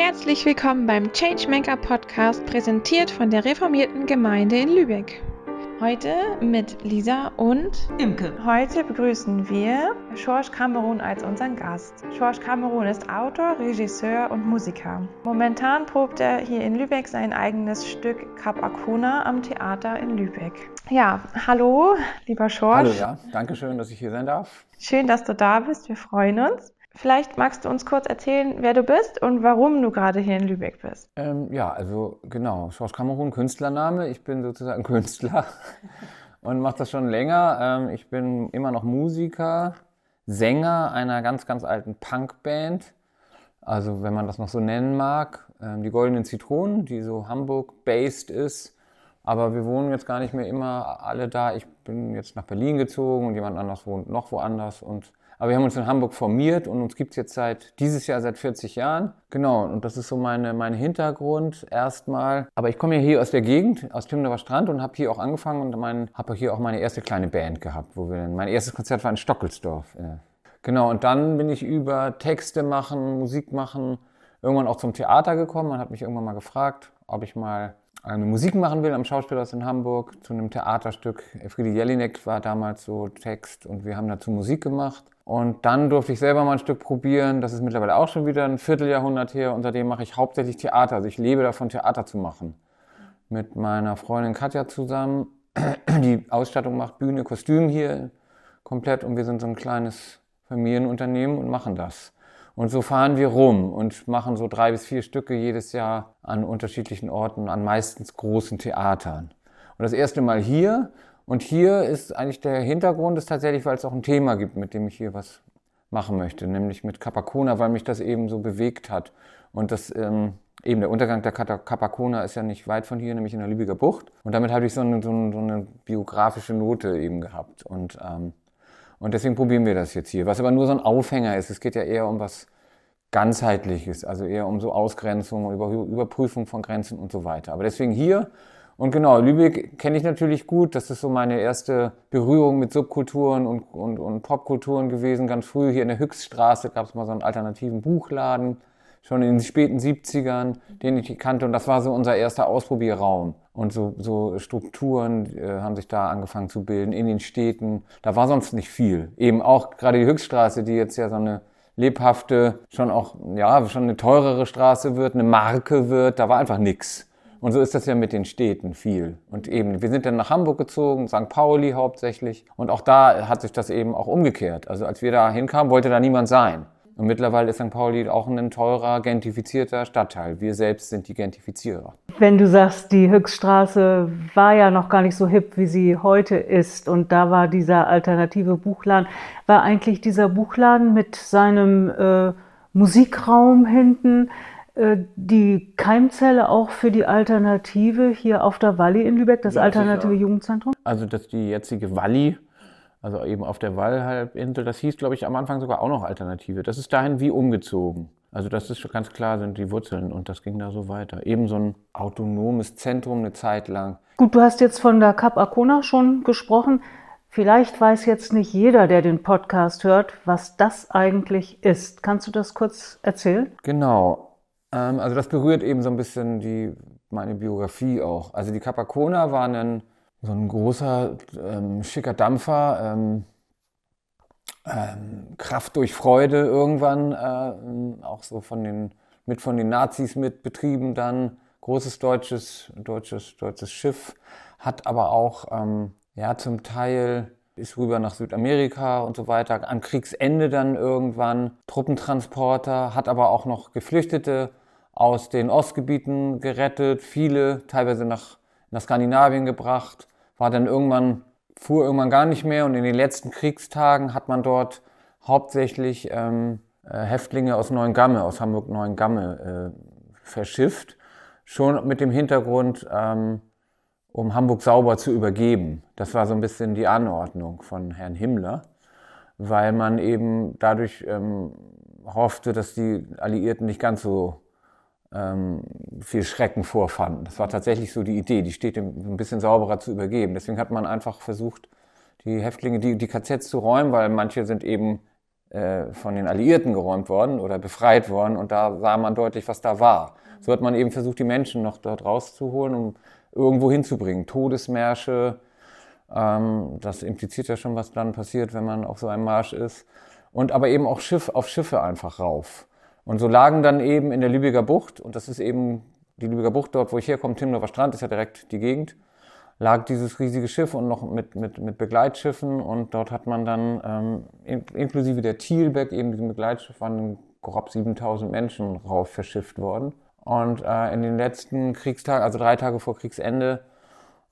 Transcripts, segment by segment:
Herzlich willkommen beim Changemaker Podcast, präsentiert von der reformierten Gemeinde in Lübeck. Heute mit Lisa und Imke. Heute begrüßen wir George Cameron als unseren Gast. George Cameron ist Autor, Regisseur und Musiker. Momentan probt er hier in Lübeck sein eigenes Stück Cap Arcona am Theater in Lübeck. Ja, hallo, lieber George. Hallo, ja. Danke schön, dass ich hier sein darf. Schön, dass du da bist. Wir freuen uns. Vielleicht magst du uns kurz erzählen, wer du bist und warum du gerade hier in Lübeck bist. Ähm, ja, also genau, Schorsch Kamerun, Künstlername. Ich bin sozusagen Künstler und mache das schon länger. Ähm, ich bin immer noch Musiker, Sänger einer ganz, ganz alten Punkband. Also wenn man das noch so nennen mag, ähm, die Goldenen Zitronen, die so Hamburg-based ist. Aber wir wohnen jetzt gar nicht mehr immer alle da. Ich bin jetzt nach Berlin gezogen und jemand anders wohnt noch woanders und aber wir haben uns in Hamburg formiert und uns gibt's jetzt seit dieses Jahr seit 40 Jahren. Genau, und das ist so meine, mein Hintergrund erstmal. Aber ich komme ja hier aus der Gegend, aus Timnerer Strand und habe hier auch angefangen und mein, habe hier auch meine erste kleine Band gehabt, wo wir mein erstes Konzert war in Stockelsdorf. Genau, und dann bin ich über Texte machen, Musik machen, irgendwann auch zum Theater gekommen. Man hat mich irgendwann mal gefragt, ob ich mal eine Musik machen will am Schauspielhaus in Hamburg zu einem Theaterstück. Friede Jelinek war damals so Text und wir haben dazu Musik gemacht. Und dann durfte ich selber mal ein Stück probieren. Das ist mittlerweile auch schon wieder ein Vierteljahrhundert her. Und seitdem mache ich hauptsächlich Theater. Also ich lebe davon, Theater zu machen. Mit meiner Freundin Katja zusammen. Die Ausstattung macht Bühne, Kostüm hier komplett. Und wir sind so ein kleines Familienunternehmen und machen das. Und so fahren wir rum und machen so drei bis vier Stücke jedes Jahr an unterschiedlichen Orten, an meistens großen Theatern. Und das erste Mal hier und hier ist eigentlich der Hintergrund ist tatsächlich, weil es auch ein Thema gibt, mit dem ich hier was machen möchte, nämlich mit Capacona, weil mich das eben so bewegt hat. Und das ähm, eben der Untergang der Capacona ist ja nicht weit von hier, nämlich in der Lübecker Bucht. Und damit habe ich so eine, so eine, so eine biografische Note eben gehabt. Und, ähm, und deswegen probieren wir das jetzt hier. Was aber nur so ein Aufhänger ist. Es geht ja eher um was ganzheitliches, also eher um so Ausgrenzung, über, Überprüfung von Grenzen und so weiter. Aber deswegen hier und genau, Lübeck kenne ich natürlich gut. Das ist so meine erste Berührung mit Subkulturen und, und, und Popkulturen gewesen. Ganz früh hier in der Höchststraße gab es mal so einen alternativen Buchladen, schon in den späten 70ern, den ich kannte. Und das war so unser erster Ausprobierraum. Und so, so Strukturen äh, haben sich da angefangen zu bilden in den Städten. Da war sonst nicht viel. Eben auch gerade die Höchststraße, die jetzt ja so eine lebhafte, schon auch, ja, schon eine teurere Straße wird, eine Marke wird. Da war einfach nix. Und so ist das ja mit den Städten viel. Und eben, wir sind dann nach Hamburg gezogen, St. Pauli hauptsächlich. Und auch da hat sich das eben auch umgekehrt. Also als wir da hinkamen, wollte da niemand sein. Und mittlerweile ist St. Pauli auch ein teurer, gentrifizierter Stadtteil. Wir selbst sind die Gentrifizierer. Wenn du sagst, die Höchststraße war ja noch gar nicht so hip, wie sie heute ist, und da war dieser alternative Buchladen, war eigentlich dieser Buchladen mit seinem äh, Musikraum hinten, äh, die Keimzelle auch für die Alternative hier auf der Walli in Lübeck, das ja, Alternative sicher. Jugendzentrum? Also dass die jetzige Walli, also eben auf der Wallhalbinsel, das hieß, glaube ich, am Anfang sogar auch noch Alternative. Das ist dahin wie umgezogen. Also das ist schon ganz klar, sind die Wurzeln und das ging da so weiter. Eben so ein autonomes Zentrum eine Zeit lang. Gut, du hast jetzt von der Cap Arcona schon gesprochen. Vielleicht weiß jetzt nicht jeder, der den Podcast hört, was das eigentlich ist. Kannst du das kurz erzählen? Genau. Ähm, also das berührt eben so ein bisschen die, meine Biografie auch. Also die Capacona war ein, so ein großer, ähm, schicker Dampfer, ähm, ähm, Kraft durch Freude irgendwann, äh, auch so von den, mit von den Nazis mit betrieben dann. Großes deutsches, deutsches, deutsches Schiff, hat aber auch ähm, ja, zum Teil ist rüber nach Südamerika und so weiter. Am Kriegsende dann irgendwann. Truppentransporter, hat aber auch noch Geflüchtete aus den Ostgebieten gerettet, viele teilweise nach, nach Skandinavien gebracht, war dann irgendwann, fuhr irgendwann gar nicht mehr und in den letzten Kriegstagen hat man dort hauptsächlich ähm, äh, Häftlinge aus Neuengamme, aus Hamburg-Neuengamme äh, verschifft, schon mit dem Hintergrund, ähm, um Hamburg sauber zu übergeben. Das war so ein bisschen die Anordnung von Herrn Himmler, weil man eben dadurch ähm, hoffte, dass die Alliierten nicht ganz so ähm, viel Schrecken vorfanden. Das war tatsächlich so die Idee, die Städte ein bisschen sauberer zu übergeben. Deswegen hat man einfach versucht, die Häftlinge, die, die KZs zu räumen, weil manche sind eben äh, von den Alliierten geräumt worden oder befreit worden und da sah man deutlich, was da war. So hat man eben versucht, die Menschen noch dort rauszuholen, um irgendwo hinzubringen. Todesmärsche, ähm, das impliziert ja schon, was dann passiert, wenn man auf so einem Marsch ist. Und aber eben auch Schiff, auf Schiffe einfach rauf. Und so lagen dann eben in der Lübecker Bucht, und das ist eben die Lübecker Bucht dort, wo ich herkomme, Timnower Strand, ist ja direkt die Gegend, lag dieses riesige Schiff und noch mit, mit, mit Begleitschiffen und dort hat man dann ähm, inklusive der Thielbeck, eben diesem Begleitschiff, waren grob 7000 Menschen rauf verschifft worden. Und äh, in den letzten Kriegstagen, also drei Tage vor Kriegsende,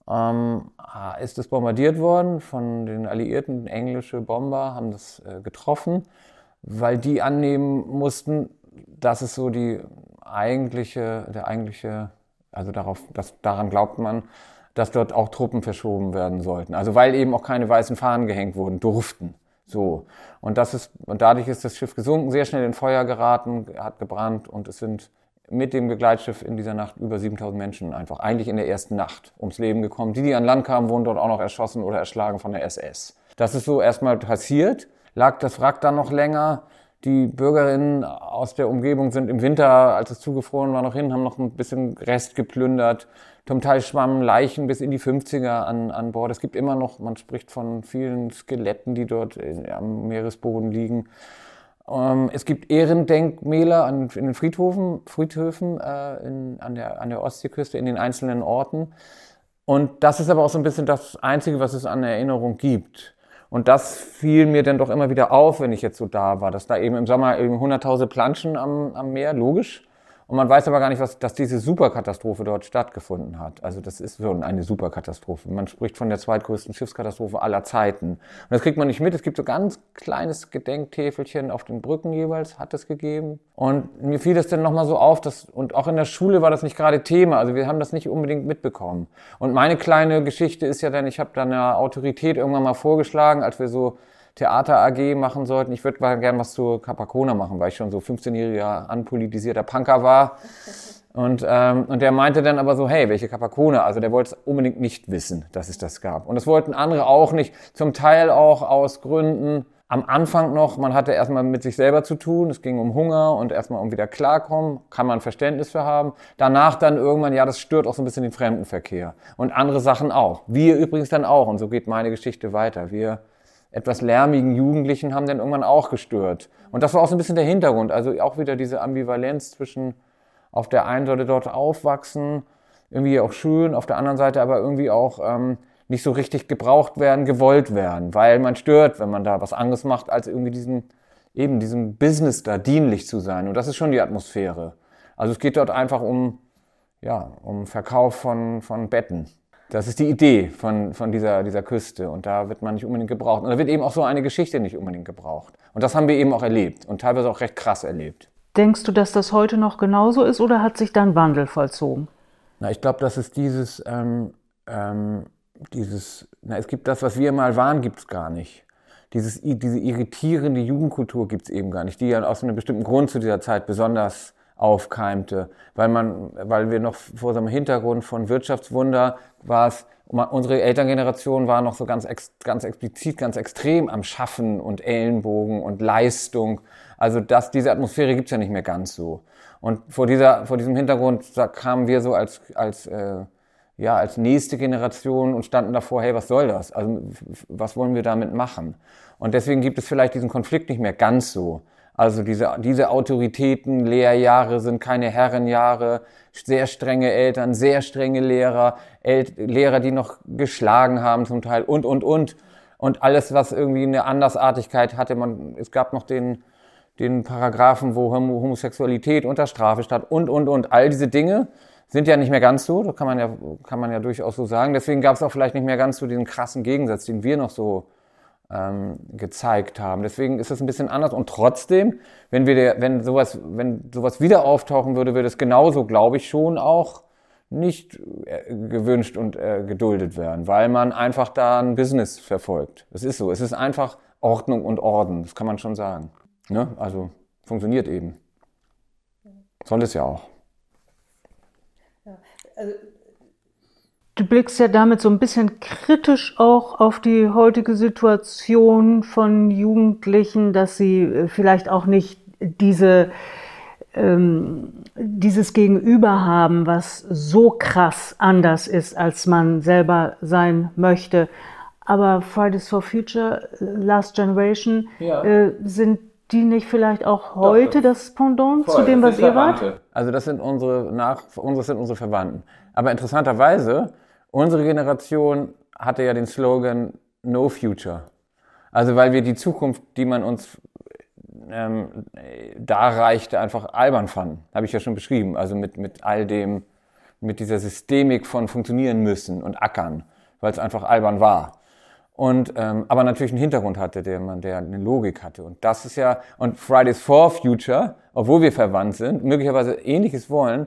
ähm, ist es bombardiert worden von den Alliierten. Englische Bomber haben das äh, getroffen, weil die annehmen mussten, dass es so die eigentliche, der eigentliche, also darauf, dass, daran glaubt man, dass dort auch Truppen verschoben werden sollten. Also weil eben auch keine weißen Fahnen gehängt wurden, durften. So. Und das ist, und dadurch ist das Schiff gesunken, sehr schnell in Feuer geraten, hat gebrannt und es sind mit dem Begleitschiff in dieser Nacht über 7000 Menschen einfach, eigentlich in der ersten Nacht ums Leben gekommen. Die, die an Land kamen, wurden dort auch noch erschossen oder erschlagen von der SS. Das ist so erstmal passiert, lag das Wrack dann noch länger. Die Bürgerinnen aus der Umgebung sind im Winter, als es zugefroren war, noch hin, haben noch ein bisschen Rest geplündert. Zum Teil schwammen Leichen bis in die 50er an, an Bord. Es gibt immer noch, man spricht von vielen Skeletten, die dort in, am Meeresboden liegen. Ähm, es gibt Ehrendenkmäler an, in den Friedhofen, Friedhöfen äh, in, an, der, an der Ostseeküste, in den einzelnen Orten. Und das ist aber auch so ein bisschen das Einzige, was es an Erinnerung gibt. Und das fiel mir dann doch immer wieder auf, wenn ich jetzt so da war, dass da eben im Sommer eben hunderttausend Planschen am, am Meer, logisch, und man weiß aber gar nicht, was, dass diese Superkatastrophe dort stattgefunden hat. Also das ist schon eine Superkatastrophe. Man spricht von der zweitgrößten Schiffskatastrophe aller Zeiten. Und das kriegt man nicht mit. Es gibt so ganz kleines Gedenktäfelchen auf den Brücken jeweils, hat es gegeben. Und mir fiel das dann nochmal so auf, dass, und auch in der Schule war das nicht gerade Thema. Also wir haben das nicht unbedingt mitbekommen. Und meine kleine Geschichte ist ja dann, ich habe dann einer Autorität irgendwann mal vorgeschlagen, als wir so Theater AG machen sollten. Ich würde mal gern was zu Capacona machen, weil ich schon so 15-jähriger anpolitisierter Punker war. Und, ähm, und der meinte dann aber so, hey, welche Capacona? Also der wollte es unbedingt nicht wissen, dass es das gab. Und das wollten andere auch nicht, zum Teil auch aus Gründen, am Anfang noch, man hatte erstmal mit sich selber zu tun, es ging um Hunger und erstmal um wieder klarkommen, kann man Verständnis für haben. Danach dann irgendwann, ja, das stört auch so ein bisschen den Fremdenverkehr. Und andere Sachen auch. Wir übrigens dann auch. Und so geht meine Geschichte weiter. Wir etwas lärmigen Jugendlichen haben dann irgendwann auch gestört. Und das war auch so ein bisschen der Hintergrund. Also auch wieder diese Ambivalenz zwischen auf der einen Seite dort aufwachsen, irgendwie auch schön, auf der anderen Seite aber irgendwie auch ähm, nicht so richtig gebraucht werden, gewollt werden, weil man stört, wenn man da was anderes macht, als irgendwie diesen, eben diesem Business da dienlich zu sein. Und das ist schon die Atmosphäre. Also es geht dort einfach um, ja, um Verkauf von, von Betten. Das ist die Idee von, von dieser, dieser Küste und da wird man nicht unbedingt gebraucht. Und da wird eben auch so eine Geschichte nicht unbedingt gebraucht. Und das haben wir eben auch erlebt und teilweise auch recht krass erlebt. Denkst du, dass das heute noch genauso ist oder hat sich da ein Wandel vollzogen? Na, ich glaube, dass es dieses, ähm, ähm, dieses, na, es gibt das, was wir mal waren, gibt es gar nicht. Dieses, diese irritierende Jugendkultur gibt es eben gar nicht, die ja aus einem bestimmten Grund zu dieser Zeit besonders aufkeimte, weil man, weil wir noch vor so einem Hintergrund von Wirtschaftswunder war es, unsere Elterngeneration war noch so ganz, ganz explizit, ganz extrem am Schaffen und Ellenbogen und Leistung. Also das, diese Atmosphäre gibt's ja nicht mehr ganz so. Und vor dieser, vor diesem Hintergrund da kamen wir so als, als, äh, ja, als nächste Generation und standen davor, hey, was soll das? Also was wollen wir damit machen? Und deswegen gibt es vielleicht diesen Konflikt nicht mehr ganz so. Also diese, diese Autoritäten, Lehrjahre sind keine Herrenjahre, sehr strenge Eltern, sehr strenge Lehrer, El Lehrer, die noch geschlagen haben zum Teil und, und, und. Und alles, was irgendwie eine Andersartigkeit hatte. Man, es gab noch den, den Paragraphen, wo Homosexualität unter Strafe stand und, und, und. All diese Dinge sind ja nicht mehr ganz so, das kann man ja, kann man ja durchaus so sagen. Deswegen gab es auch vielleicht nicht mehr ganz so diesen krassen Gegensatz, den wir noch so ähm, gezeigt haben. Deswegen ist es ein bisschen anders. Und trotzdem, wenn wir wenn sowas, wenn sowas wieder auftauchen würde, würde es genauso, glaube ich, schon auch nicht äh, gewünscht und äh, geduldet werden, weil man einfach da ein Business verfolgt. Es ist so. Es ist einfach Ordnung und Orden. Das kann man schon sagen. Ne? Also funktioniert eben. Soll es ja auch. Ja, also Du blickst ja damit so ein bisschen kritisch auch auf die heutige Situation von Jugendlichen, dass sie äh, vielleicht auch nicht diese, ähm, dieses Gegenüber haben, was so krass anders ist, als man selber sein möchte. Aber Fridays for Future, äh, Last Generation, ja. äh, sind die nicht vielleicht auch heute Doch, das, das Pendant voll, zu dem, was ihr wart? Also das sind unsere nach, unsere sind unsere Verwandten. Aber interessanterweise Unsere Generation hatte ja den Slogan No Future. Also weil wir die Zukunft, die man uns ähm, darreichte, einfach albern fanden. Habe ich ja schon beschrieben. Also mit, mit all dem, mit dieser Systemik von funktionieren müssen und ackern, weil es einfach albern war. Und ähm, aber natürlich einen Hintergrund hatte, der man, der eine Logik hatte. Und das ist ja und Fridays for Future, obwohl wir verwandt sind, möglicherweise Ähnliches wollen,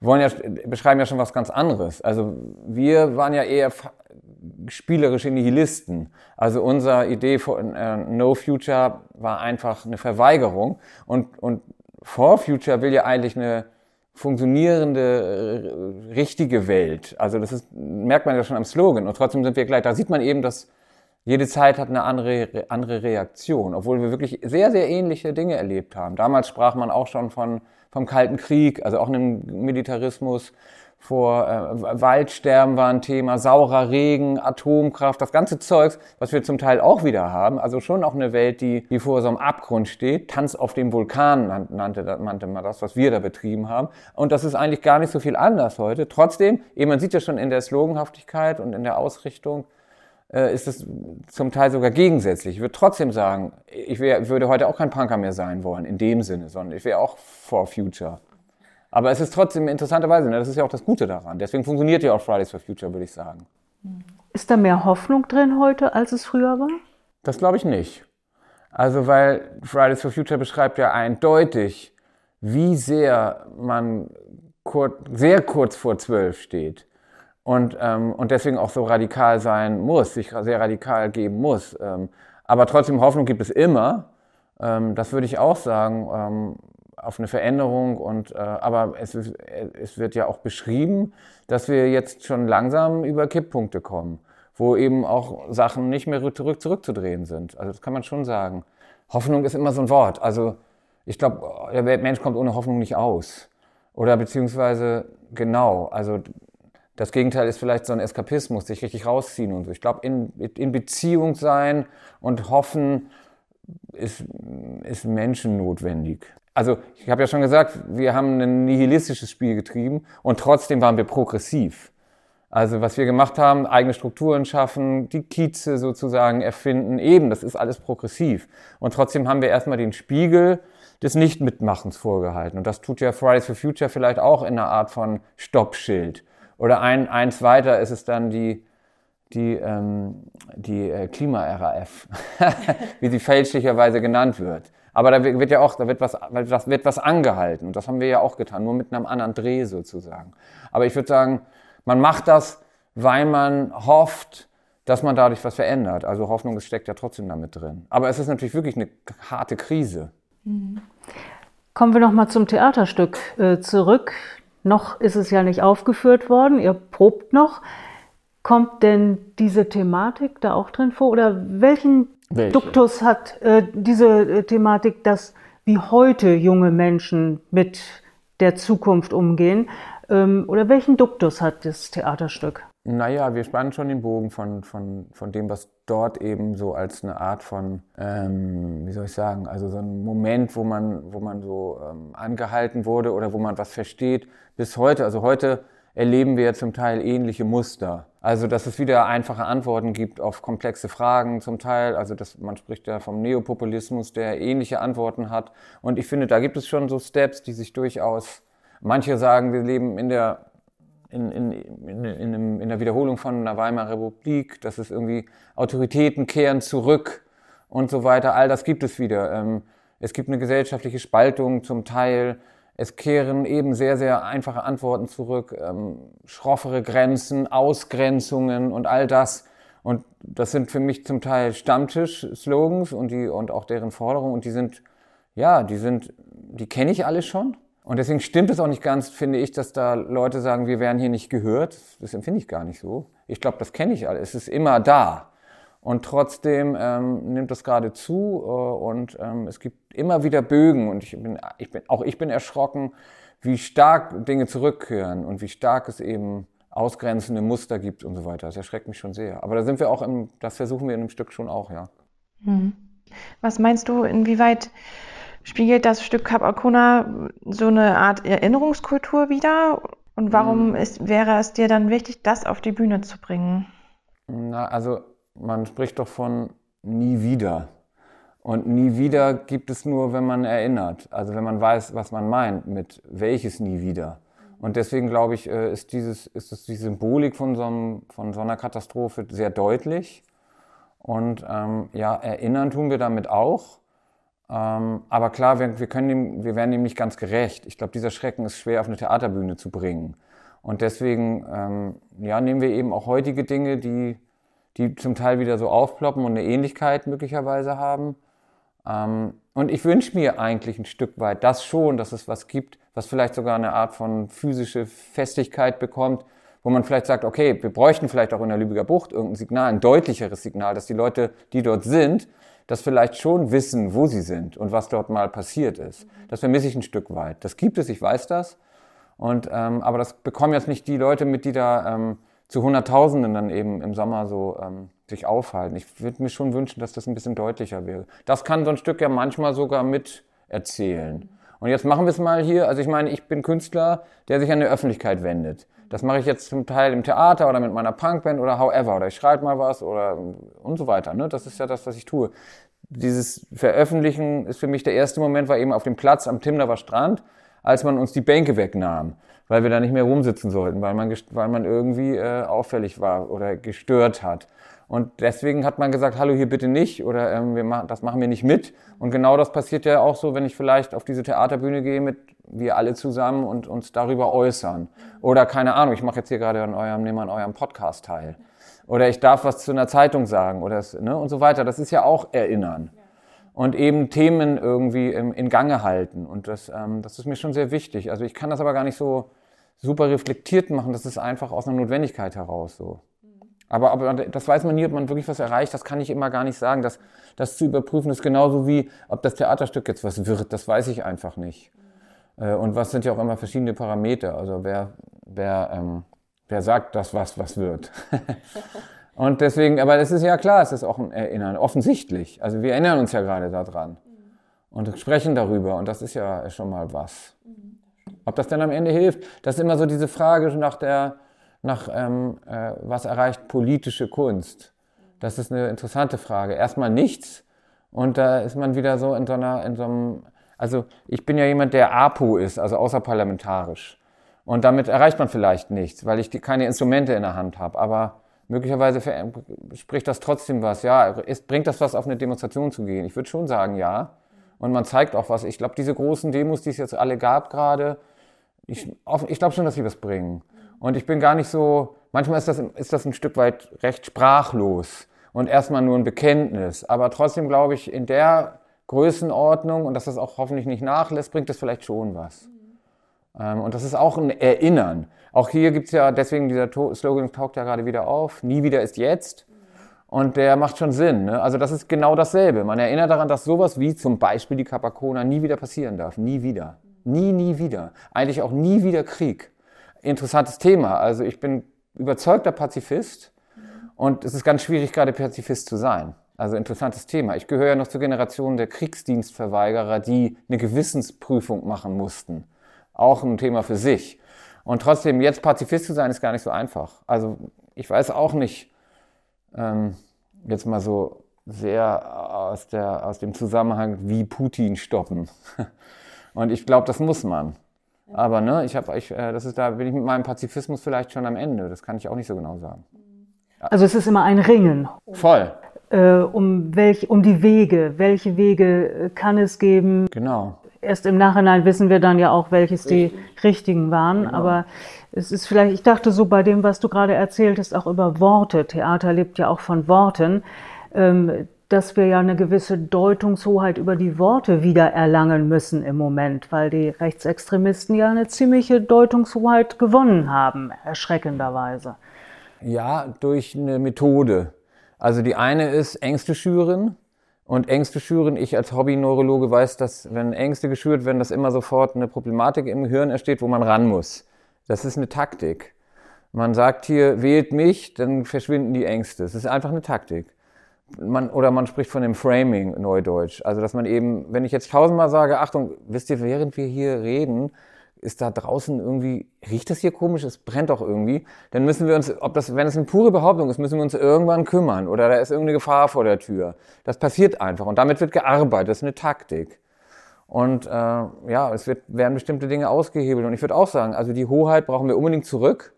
wollen ja, beschreiben ja schon was ganz anderes. Also wir waren ja eher spielerische Nihilisten. Also unsere Idee von äh, No Future war einfach eine Verweigerung und, und For Future will ja eigentlich eine funktionierende, äh, richtige Welt. Also das ist, merkt man ja schon am Slogan. Und trotzdem sind wir gleich, da sieht man eben, dass jede Zeit hat eine andere, andere Reaktion, obwohl wir wirklich sehr, sehr ähnliche Dinge erlebt haben. Damals sprach man auch schon von, vom Kalten Krieg, also auch einem Militarismus, vor äh, Waldsterben war ein Thema, saurer Regen, Atomkraft, das ganze Zeugs, was wir zum Teil auch wieder haben. Also schon auch eine Welt, die, die vor so einem Abgrund steht. Tanz auf dem Vulkan nannte, nannte man das, was wir da betrieben haben. Und das ist eigentlich gar nicht so viel anders heute. Trotzdem, eben man sieht ja schon in der Sloganhaftigkeit und in der Ausrichtung, äh, ist es zum Teil sogar gegensätzlich. Ich würde trotzdem sagen, ich wär, würde heute auch kein Punker mehr sein wollen, in dem Sinne, sondern ich wäre auch for Future. Aber es ist trotzdem interessanterweise, ne, das ist ja auch das Gute daran. Deswegen funktioniert ja auch Fridays for Future, würde ich sagen. Ist da mehr Hoffnung drin heute, als es früher war? Das glaube ich nicht. Also, weil Fridays for Future beschreibt ja eindeutig, wie sehr man kur sehr kurz vor zwölf steht und, ähm, und deswegen auch so radikal sein muss, sich sehr radikal geben muss. Ähm, aber trotzdem Hoffnung gibt es immer. Ähm, das würde ich auch sagen, ähm, auf eine Veränderung. Und, äh, aber es, ist, es wird ja auch beschrieben, dass wir jetzt schon langsam über Kipppunkte kommen, wo eben auch Sachen nicht mehr zurück, zurückzudrehen sind. Also das kann man schon sagen. Hoffnung ist immer so ein Wort. Also ich glaube, der Mensch kommt ohne Hoffnung nicht aus. Oder beziehungsweise genau, also das Gegenteil ist vielleicht so ein Eskapismus, sich richtig rausziehen und so. Ich glaube, in, in Beziehung sein und hoffen ist, ist Menschen. Also ich habe ja schon gesagt, wir haben ein nihilistisches Spiel getrieben und trotzdem waren wir progressiv. Also was wir gemacht haben, eigene Strukturen schaffen, die Kieze sozusagen erfinden, eben, das ist alles progressiv. Und trotzdem haben wir erstmal den Spiegel des Nichtmitmachens vorgehalten. Und das tut ja Fridays for Future vielleicht auch in einer Art von Stoppschild. Oder ein, eins weiter ist es dann die, die, ähm, die äh, Klima-RAF, wie sie fälschlicherweise genannt wird. Aber da wird ja auch, da wird was, da wird was angehalten. Und das haben wir ja auch getan, nur mit einem anderen Dreh sozusagen. Aber ich würde sagen, man macht das, weil man hofft, dass man dadurch was verändert. Also Hoffnung steckt ja trotzdem damit drin. Aber es ist natürlich wirklich eine harte Krise. Mhm. Kommen wir nochmal zum Theaterstück äh, zurück. Noch ist es ja nicht aufgeführt worden, ihr probt noch. Kommt denn diese Thematik da auch drin vor? Oder welchen Welche? Duktus hat äh, diese äh, Thematik, dass wie heute junge Menschen mit der Zukunft umgehen? Ähm, oder welchen Duktus hat das Theaterstück? Naja, wir spannen schon den Bogen von, von, von dem, was dort eben so als eine Art von, ähm, wie soll ich sagen, also so ein Moment, wo man, wo man so ähm, angehalten wurde oder wo man was versteht, bis heute. Also heute erleben wir ja zum Teil ähnliche Muster. Also, dass es wieder einfache Antworten gibt auf komplexe Fragen zum Teil. Also, dass man spricht ja vom Neopopulismus, der ähnliche Antworten hat. Und ich finde, da gibt es schon so Steps, die sich durchaus, manche sagen, wir leben in der in, in, in, in, in der Wiederholung von der Weimarer Republik, dass es irgendwie Autoritäten kehren zurück und so weiter. All das gibt es wieder. Ähm, es gibt eine gesellschaftliche Spaltung zum Teil. Es kehren eben sehr, sehr einfache Antworten zurück, ähm, schroffere Grenzen, Ausgrenzungen und all das. Und das sind für mich zum Teil Stammtisch-Slogans und, die, und auch deren Forderungen. Und die sind, ja, die sind, die kenne ich alle schon. Und deswegen stimmt es auch nicht ganz, finde ich, dass da Leute sagen, wir werden hier nicht gehört. Das empfinde ich gar nicht so. Ich glaube, das kenne ich alles. Es ist immer da. Und trotzdem ähm, nimmt das gerade zu äh, und ähm, es gibt immer wieder Bögen und ich bin, ich bin, auch ich bin erschrocken, wie stark Dinge zurückkehren und wie stark es eben ausgrenzende Muster gibt und so weiter. Das erschreckt mich schon sehr. Aber da sind wir auch im, das versuchen wir in einem Stück schon auch, ja. Hm. Was meinst du, inwieweit spiegelt das Stück Cap Arcona so eine Art Erinnerungskultur wider? Und warum hm. ist, wäre es dir dann wichtig, das auf die Bühne zu bringen? Na, also man spricht doch von nie wieder. Und nie wieder gibt es nur, wenn man erinnert. Also wenn man weiß, was man meint mit welches nie wieder. Und deswegen glaube ich, äh, ist, dieses, ist es die Symbolik von so, einem, von so einer Katastrophe sehr deutlich. Und ähm, ja, erinnern tun wir damit auch. Ähm, aber klar, wir, wir, können dem, wir werden dem nicht ganz gerecht. Ich glaube, dieser Schrecken ist schwer auf eine Theaterbühne zu bringen. Und deswegen ähm, ja, nehmen wir eben auch heutige Dinge, die die zum Teil wieder so aufploppen und eine Ähnlichkeit möglicherweise haben. Ähm, und ich wünsche mir eigentlich ein Stück weit das schon, dass es was gibt, was vielleicht sogar eine Art von physische Festigkeit bekommt, wo man vielleicht sagt, okay, wir bräuchten vielleicht auch in der Lübecker Bucht irgendein Signal, ein deutlicheres Signal, dass die Leute, die dort sind, das vielleicht schon wissen, wo sie sind und was dort mal passiert ist. Das vermisse ich ein Stück weit. Das gibt es, ich weiß das. Und, ähm, aber das bekommen jetzt nicht die Leute mit, die da ähm, zu Hunderttausenden dann eben im Sommer so ähm, sich aufhalten. Ich würde mir schon wünschen, dass das ein bisschen deutlicher wäre. Das kann so ein Stück ja manchmal sogar mit erzählen. Und jetzt machen wir es mal hier. Also ich meine, ich bin Künstler, der sich an die Öffentlichkeit wendet. Das mache ich jetzt zum Teil im Theater oder mit meiner Punkband oder however. Oder ich schreibe mal was oder und so weiter. Ne? Das ist ja das, was ich tue. Dieses Veröffentlichen ist für mich der erste Moment, war eben auf dem Platz am Timnaver Strand, als man uns die Bänke wegnahm weil wir da nicht mehr rumsitzen sollten, weil man, weil man irgendwie äh, auffällig war oder gestört hat. Und deswegen hat man gesagt, hallo, hier bitte nicht oder ähm, wir machen, das machen wir nicht mit. Und genau das passiert ja auch so, wenn ich vielleicht auf diese Theaterbühne gehe mit wir alle zusammen und uns darüber äußern. Oder keine Ahnung, ich mache jetzt hier gerade an eurem, nehme an eurem Podcast teil. Oder ich darf was zu einer Zeitung sagen oder ne, und so weiter. Das ist ja auch Erinnern. Und eben Themen irgendwie im, in Gange halten. Und das, ähm, das ist mir schon sehr wichtig. Also ich kann das aber gar nicht so super reflektiert machen, das ist einfach aus einer Notwendigkeit heraus so. Aber, aber das weiß man nie, ob man wirklich was erreicht, das kann ich immer gar nicht sagen. Das, das zu überprüfen ist genauso wie, ob das Theaterstück jetzt was wird, das weiß ich einfach nicht. Äh, und was sind ja auch immer verschiedene Parameter. Also wer, wer, ähm, wer sagt das was, was wird. und deswegen, aber es ist ja klar, es ist auch ein Erinnern, offensichtlich. Also wir erinnern uns ja gerade daran und sprechen darüber und das ist ja schon mal was. Ob das denn am Ende hilft, das ist immer so diese Frage nach der, nach ähm, äh, was erreicht politische Kunst. Das ist eine interessante Frage. Erstmal nichts und da ist man wieder so in so einer, in so einem, also ich bin ja jemand, der APO ist, also außerparlamentarisch. Und damit erreicht man vielleicht nichts, weil ich die, keine Instrumente in der Hand habe. Aber möglicherweise spricht das trotzdem was. Ja, ist, bringt das was, auf eine Demonstration zu gehen? Ich würde schon sagen, ja. Und man zeigt auch was. Ich glaube, diese großen Demos, die es jetzt alle gab gerade, ich, ich glaube schon, dass sie was bringen. Und ich bin gar nicht so, manchmal ist das, ist das ein Stück weit recht sprachlos und erstmal nur ein Bekenntnis. Aber trotzdem glaube ich, in der Größenordnung und dass das auch hoffentlich nicht nachlässt, bringt das vielleicht schon was. Mhm. und das ist auch ein Erinnern. Auch hier gibt es ja, deswegen dieser Slogan taucht ja gerade wieder auf, nie wieder ist jetzt. Und der macht schon Sinn. Ne? Also das ist genau dasselbe. Man erinnert daran, dass sowas wie zum Beispiel die Capacona nie wieder passieren darf. Nie wieder. Nie, nie wieder. Eigentlich auch nie wieder Krieg. Interessantes Thema. Also ich bin überzeugter Pazifist und es ist ganz schwierig, gerade Pazifist zu sein. Also interessantes Thema. Ich gehöre ja noch zur Generation der Kriegsdienstverweigerer, die eine Gewissensprüfung machen mussten. Auch ein Thema für sich. Und trotzdem, jetzt Pazifist zu sein, ist gar nicht so einfach. Also ich weiß auch nicht, ähm, jetzt mal so sehr aus, der, aus dem Zusammenhang, wie Putin stoppen. Und ich glaube, das muss man. Aber ne, ich habe, ich, äh, das ist da bin ich mit meinem Pazifismus vielleicht schon am Ende. Das kann ich auch nicht so genau sagen. Also es ist immer ein Ringen. Voll. Äh, um welch, um die Wege. Welche Wege äh, kann es geben? Genau. Erst im Nachhinein wissen wir dann ja auch, welches Richtig. die richtigen waren. Genau. Aber es ist vielleicht, ich dachte so bei dem, was du gerade erzählt hast, auch über Worte. Theater lebt ja auch von Worten. Ähm, dass wir ja eine gewisse Deutungshoheit über die Worte wieder erlangen müssen im Moment, weil die Rechtsextremisten ja eine ziemliche Deutungshoheit gewonnen haben, erschreckenderweise. Ja, durch eine Methode. Also die eine ist Ängste schüren. Und Ängste schüren, ich als Hobby-Neurologe weiß, dass wenn Ängste geschürt werden, dass immer sofort eine Problematik im Hirn entsteht, wo man ran muss. Das ist eine Taktik. Man sagt hier, wählt mich, dann verschwinden die Ängste. Es ist einfach eine Taktik. Man, oder man spricht von dem Framing, Neudeutsch. Also, dass man eben, wenn ich jetzt tausendmal sage, Achtung, wisst ihr, während wir hier reden, ist da draußen irgendwie, riecht das hier komisch, es brennt doch irgendwie, dann müssen wir uns, ob das, wenn es eine pure Behauptung ist, müssen wir uns irgendwann kümmern oder da ist irgendeine Gefahr vor der Tür. Das passiert einfach und damit wird gearbeitet, das ist eine Taktik. Und äh, ja, es wird, werden bestimmte Dinge ausgehebelt und ich würde auch sagen, also die Hoheit brauchen wir unbedingt zurück.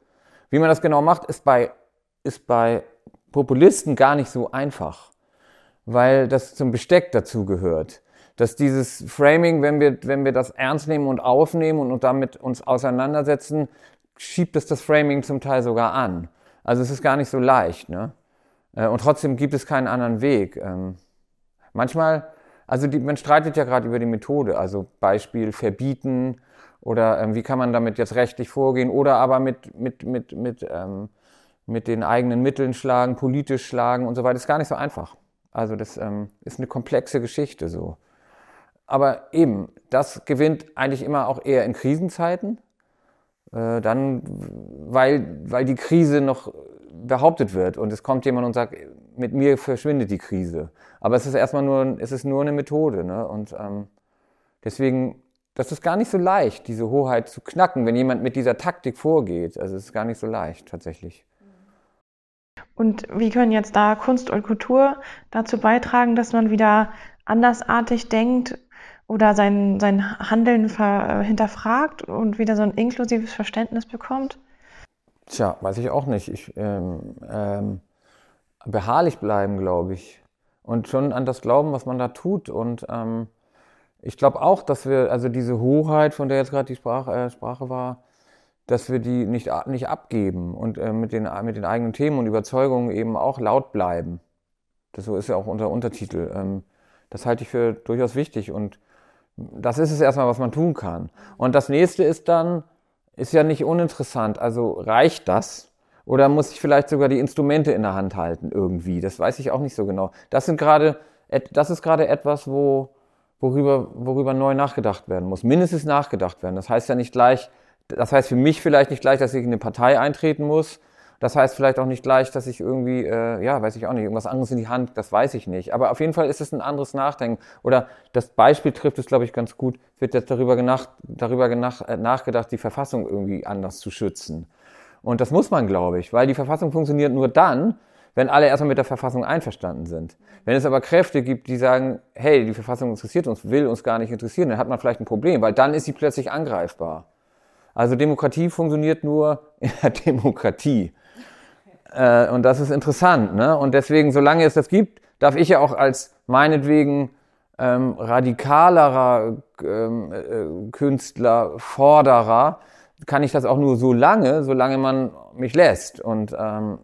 Wie man das genau macht, ist bei, ist bei Populisten gar nicht so einfach, weil das zum Besteck dazu gehört dass dieses Framing, wenn wir, wenn wir das ernst nehmen und aufnehmen und, und damit uns auseinandersetzen, schiebt es das Framing zum Teil sogar an. Also es ist gar nicht so leicht. Ne? Äh, und trotzdem gibt es keinen anderen Weg. Ähm, manchmal, also die, man streitet ja gerade über die Methode, also Beispiel verbieten oder ähm, wie kann man damit jetzt rechtlich vorgehen oder aber mit, mit, mit, mit, ähm, mit den eigenen Mitteln schlagen, politisch schlagen und so weiter. Ist gar nicht so einfach. Also das ähm, ist eine komplexe Geschichte so. Aber eben, das gewinnt eigentlich immer auch eher in Krisenzeiten. Äh, dann, weil, weil die Krise noch behauptet wird und es kommt jemand und sagt, mit mir verschwindet die Krise. Aber es ist erstmal nur, es ist nur eine Methode. Ne? Und ähm, deswegen, das ist gar nicht so leicht, diese Hoheit zu knacken, wenn jemand mit dieser Taktik vorgeht. Also es ist gar nicht so leicht tatsächlich. Und wie können jetzt da Kunst und Kultur dazu beitragen, dass man wieder andersartig denkt oder sein, sein Handeln ver, hinterfragt und wieder so ein inklusives Verständnis bekommt? Tja, weiß ich auch nicht. Ich, ähm, ähm, beharrlich bleiben, glaube ich. Und schon an das glauben, was man da tut. Und ähm, ich glaube auch, dass wir, also diese Hoheit, von der jetzt gerade die Sprache, äh, Sprache war, dass wir die nicht, nicht abgeben und äh, mit, den, mit den eigenen Themen und Überzeugungen eben auch laut bleiben. Das so ist ja auch unser Untertitel. Ähm, das halte ich für durchaus wichtig. Und das ist es erstmal, was man tun kann. Und das nächste ist dann, ist ja nicht uninteressant. Also reicht das? Oder muss ich vielleicht sogar die Instrumente in der Hand halten irgendwie? Das weiß ich auch nicht so genau. Das sind gerade, das ist gerade etwas, wo, worüber, worüber neu nachgedacht werden muss. Mindestens nachgedacht werden. Das heißt ja nicht gleich, das heißt für mich vielleicht nicht gleich, dass ich in eine Partei eintreten muss, das heißt vielleicht auch nicht gleich, dass ich irgendwie, äh, ja, weiß ich auch nicht, irgendwas anderes in die Hand, das weiß ich nicht. Aber auf jeden Fall ist es ein anderes Nachdenken. Oder das Beispiel trifft es, glaube ich, ganz gut, wird jetzt darüber, genach, darüber genach, äh, nachgedacht, die Verfassung irgendwie anders zu schützen. Und das muss man, glaube ich, weil die Verfassung funktioniert nur dann, wenn alle erstmal mit der Verfassung einverstanden sind. Wenn es aber Kräfte gibt, die sagen, hey, die Verfassung interessiert uns, will uns gar nicht interessieren, dann hat man vielleicht ein Problem, weil dann ist sie plötzlich angreifbar. Also Demokratie funktioniert nur in der Demokratie. Äh, und das ist interessant. Ne? Und deswegen, solange es das gibt, darf ich ja auch als meinetwegen ähm, radikalerer ähm, äh, Künstler, Forderer, kann ich das auch nur so lange, solange man mich lässt. Und ähm,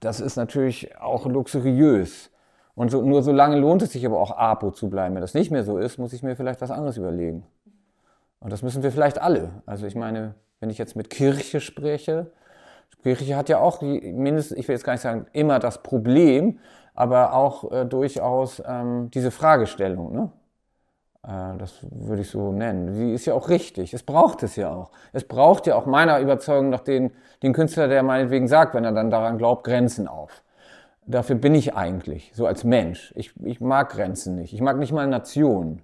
das ist natürlich auch luxuriös. Und so, nur so lange lohnt es sich aber auch Apo zu bleiben. Wenn das nicht mehr so ist, muss ich mir vielleicht was anderes überlegen. Und das müssen wir vielleicht alle. Also ich meine, wenn ich jetzt mit Kirche spreche, Kirche hat ja auch mindestens, ich will jetzt gar nicht sagen, immer das Problem, aber auch äh, durchaus ähm, diese Fragestellung. Ne? Äh, das würde ich so nennen. Die ist ja auch richtig. Es braucht es ja auch. Es braucht ja auch meiner Überzeugung nach den, den Künstler, der meinetwegen sagt, wenn er dann daran glaubt, Grenzen auf. Dafür bin ich eigentlich, so als Mensch. Ich, ich mag Grenzen nicht. Ich mag nicht mal Nationen.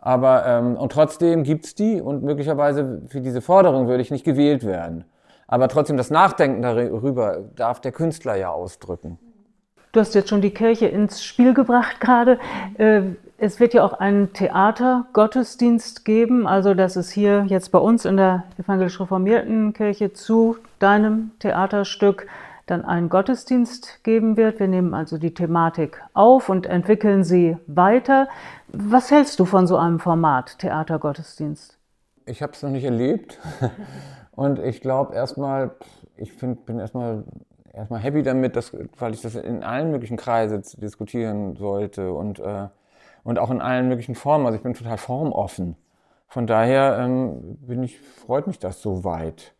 Aber ähm, und trotzdem gibt's die und möglicherweise für diese Forderung würde ich nicht gewählt werden. Aber trotzdem das Nachdenken darüber darf der Künstler ja ausdrücken. Du hast jetzt schon die Kirche ins Spiel gebracht gerade. Äh, es wird ja auch einen Theatergottesdienst geben, also dass es hier jetzt bei uns in der evangelisch reformierten Kirche zu deinem Theaterstück dann einen Gottesdienst geben wird. Wir nehmen also die Thematik auf und entwickeln sie weiter. Was hältst du von so einem Format Theatergottesdienst? Ich habe es noch nicht erlebt. Und ich glaube erstmal, ich find, bin erstmal erstmal happy damit, dass, weil ich das in allen möglichen Kreisen diskutieren sollte und, äh, und auch in allen möglichen Formen. Also ich bin total formoffen. Von daher ähm, bin ich, freut mich das so weit.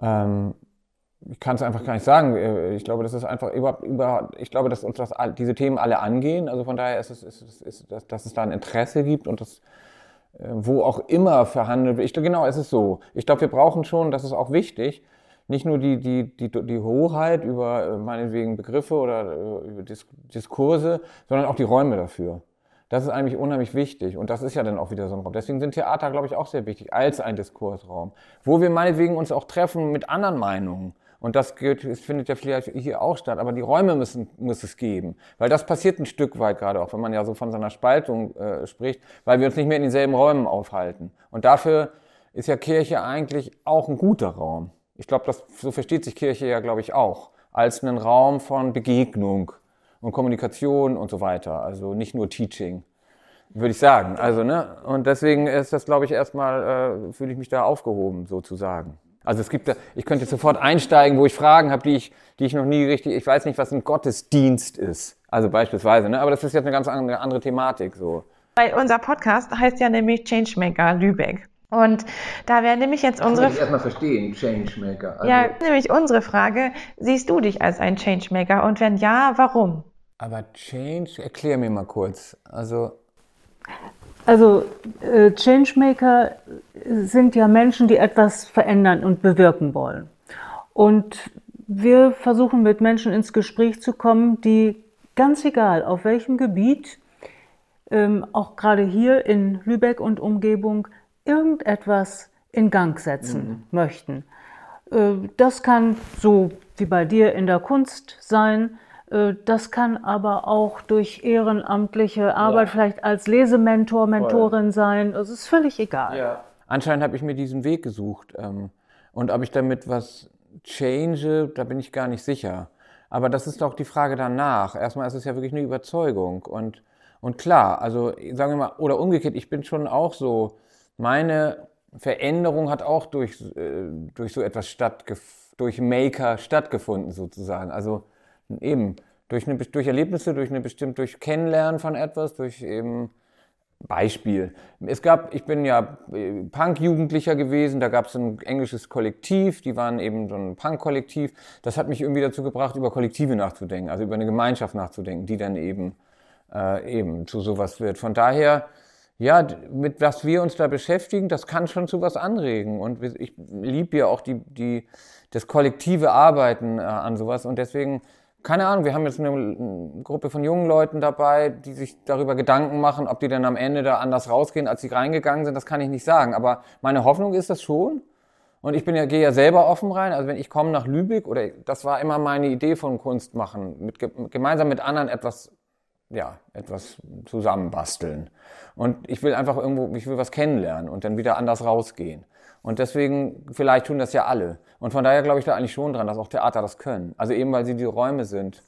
Ähm, ich kann es einfach gar nicht sagen. Äh, ich glaube, das ist einfach überhaupt, überhaupt ich glaube, dass uns das, diese Themen alle angehen. Also von daher ist es, ist, ist, ist dass, dass es da ein Interesse gibt und das, äh, wo auch immer verhandelt wird. Ich, genau, es ist so. Ich glaube, wir brauchen schon, das ist auch wichtig, nicht nur die, die, die, die Hoheit über äh, meinetwegen Begriffe oder über Diskurse, sondern auch die Räume dafür. Das ist eigentlich unheimlich wichtig und das ist ja dann auch wieder so ein Raum. Deswegen sind Theater, glaube ich, auch sehr wichtig als ein Diskursraum, wo wir meinetwegen uns auch treffen mit anderen Meinungen und das gilt, es findet ja vielleicht hier auch statt, aber die Räume müssen, muss es geben. Weil das passiert ein Stück weit gerade auch, wenn man ja so von seiner Spaltung äh, spricht, weil wir uns nicht mehr in denselben Räumen aufhalten. Und dafür ist ja Kirche eigentlich auch ein guter Raum. Ich glaube, so versteht sich Kirche ja, glaube ich, auch. Als einen Raum von Begegnung und Kommunikation und so weiter. Also nicht nur Teaching, würde ich sagen. Also, ne? Und deswegen ist das, glaube ich, erstmal, äh, fühle ich mich da aufgehoben, sozusagen. Also es gibt, ich könnte sofort einsteigen, wo ich Fragen habe, die ich, die ich noch nie richtig, ich weiß nicht, was ein Gottesdienst ist. Also beispielsweise, ne? aber das ist jetzt eine ganz andere, andere Thematik so. Weil unser Podcast heißt ja nämlich Changemaker Lübeck. Und da wäre nämlich jetzt unsere. Ich erstmal verstehen, Changemaker. Also ja, nämlich unsere Frage: Siehst du dich als ein Changemaker? Und wenn ja, warum? Aber Change, erklär mir mal kurz. Also. Also äh, Changemaker sind ja Menschen, die etwas verändern und bewirken wollen. Und wir versuchen mit Menschen ins Gespräch zu kommen, die ganz egal auf welchem Gebiet, ähm, auch gerade hier in Lübeck und Umgebung, irgendetwas in Gang setzen mhm. möchten. Äh, das kann so wie bei dir in der Kunst sein, das kann aber auch durch ehrenamtliche Arbeit, ja. vielleicht als Lesementor, Mentorin Voll. sein. Es ist völlig egal. Ja. Anscheinend habe ich mir diesen Weg gesucht. Ähm, und ob ich damit was change, da bin ich gar nicht sicher. Aber das ist doch die Frage danach. Erstmal ist es ja wirklich eine Überzeugung. Und, und klar, also sagen wir mal, oder umgekehrt, ich bin schon auch so, meine Veränderung hat auch durch, äh, durch so etwas stattgefunden, durch Maker stattgefunden sozusagen. Also eben durch, eine, durch Erlebnisse, durch eine bestimmt durch Kennenlernen von etwas, durch eben Beispiel. Es gab, ich bin ja äh, Punk-Jugendlicher gewesen, da gab es ein englisches Kollektiv, die waren eben so ein Punk-Kollektiv. Das hat mich irgendwie dazu gebracht, über Kollektive nachzudenken, also über eine Gemeinschaft nachzudenken, die dann eben, äh, eben zu sowas wird. Von daher, ja, mit was wir uns da beschäftigen, das kann schon zu was anregen. Und ich liebe ja auch die, die, das kollektive Arbeiten äh, an sowas und deswegen keine Ahnung, wir haben jetzt eine Gruppe von jungen Leuten dabei, die sich darüber Gedanken machen, ob die dann am Ende da anders rausgehen, als sie reingegangen sind, das kann ich nicht sagen. Aber meine Hoffnung ist das schon. Und ich bin ja, gehe ja selber offen rein. Also wenn ich komme nach Lübeck, oder das war immer meine Idee von Kunst machen, mit, gemeinsam mit anderen etwas, ja, etwas zusammenbasteln. Und ich will einfach irgendwo, ich will was kennenlernen und dann wieder anders rausgehen. Und deswegen, vielleicht tun das ja alle. Und von daher glaube ich da eigentlich schon dran, dass auch Theater das können. Also eben, weil sie die Räume sind.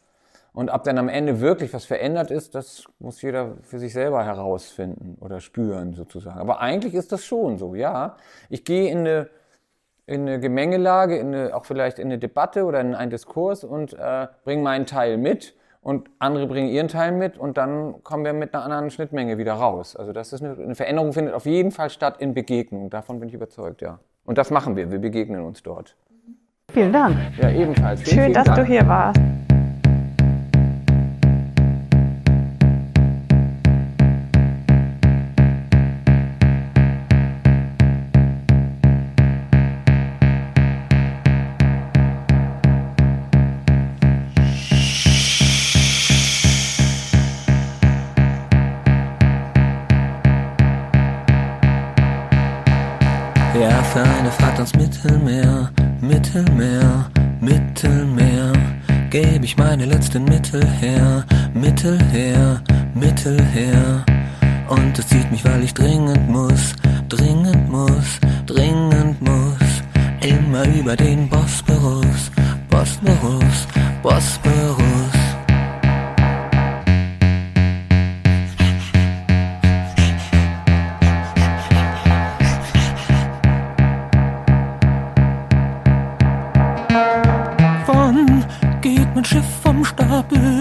Und ob dann am Ende wirklich was verändert ist, das muss jeder für sich selber herausfinden oder spüren sozusagen. Aber eigentlich ist das schon so, ja. Ich gehe in eine, in eine Gemengelage, in eine, auch vielleicht in eine Debatte oder in einen Diskurs und äh, bringe meinen Teil mit und andere bringen ihren Teil mit und dann kommen wir mit einer anderen Schnittmenge wieder raus. Also das ist eine, eine Veränderung findet auf jeden Fall statt in Begegnung. Davon bin ich überzeugt, ja. Und das machen wir. Wir begegnen uns dort. Vielen Dank. Ja, ebenfalls. Vielen, Schön, vielen dass Dank. du hier warst. Mittelmeer, Mittelmeer. Geb ich meine letzten Mittel her, Mittel her, Mittel her. Und es zieht mich, weil ich dringend muss, dringend muss, dringend muss. Immer über den Bosporus, Bosporus, Bosporus. Schiff vom Stapel.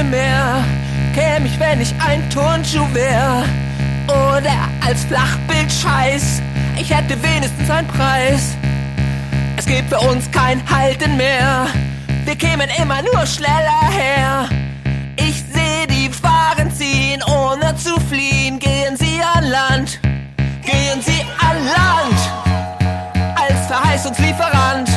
keine mehr. Käme ich, wenn ich ein Turnschuh wär. Oder als Flachbild scheiß. Ich hätte wenigstens einen Preis. Es gibt für uns kein Halten mehr. Wir kämen immer nur schneller her. Ich sehe die Waren ziehen, ohne zu fliehen. Gehen Sie an Land. Gehen Sie an Land. Als Verheißungslieferant.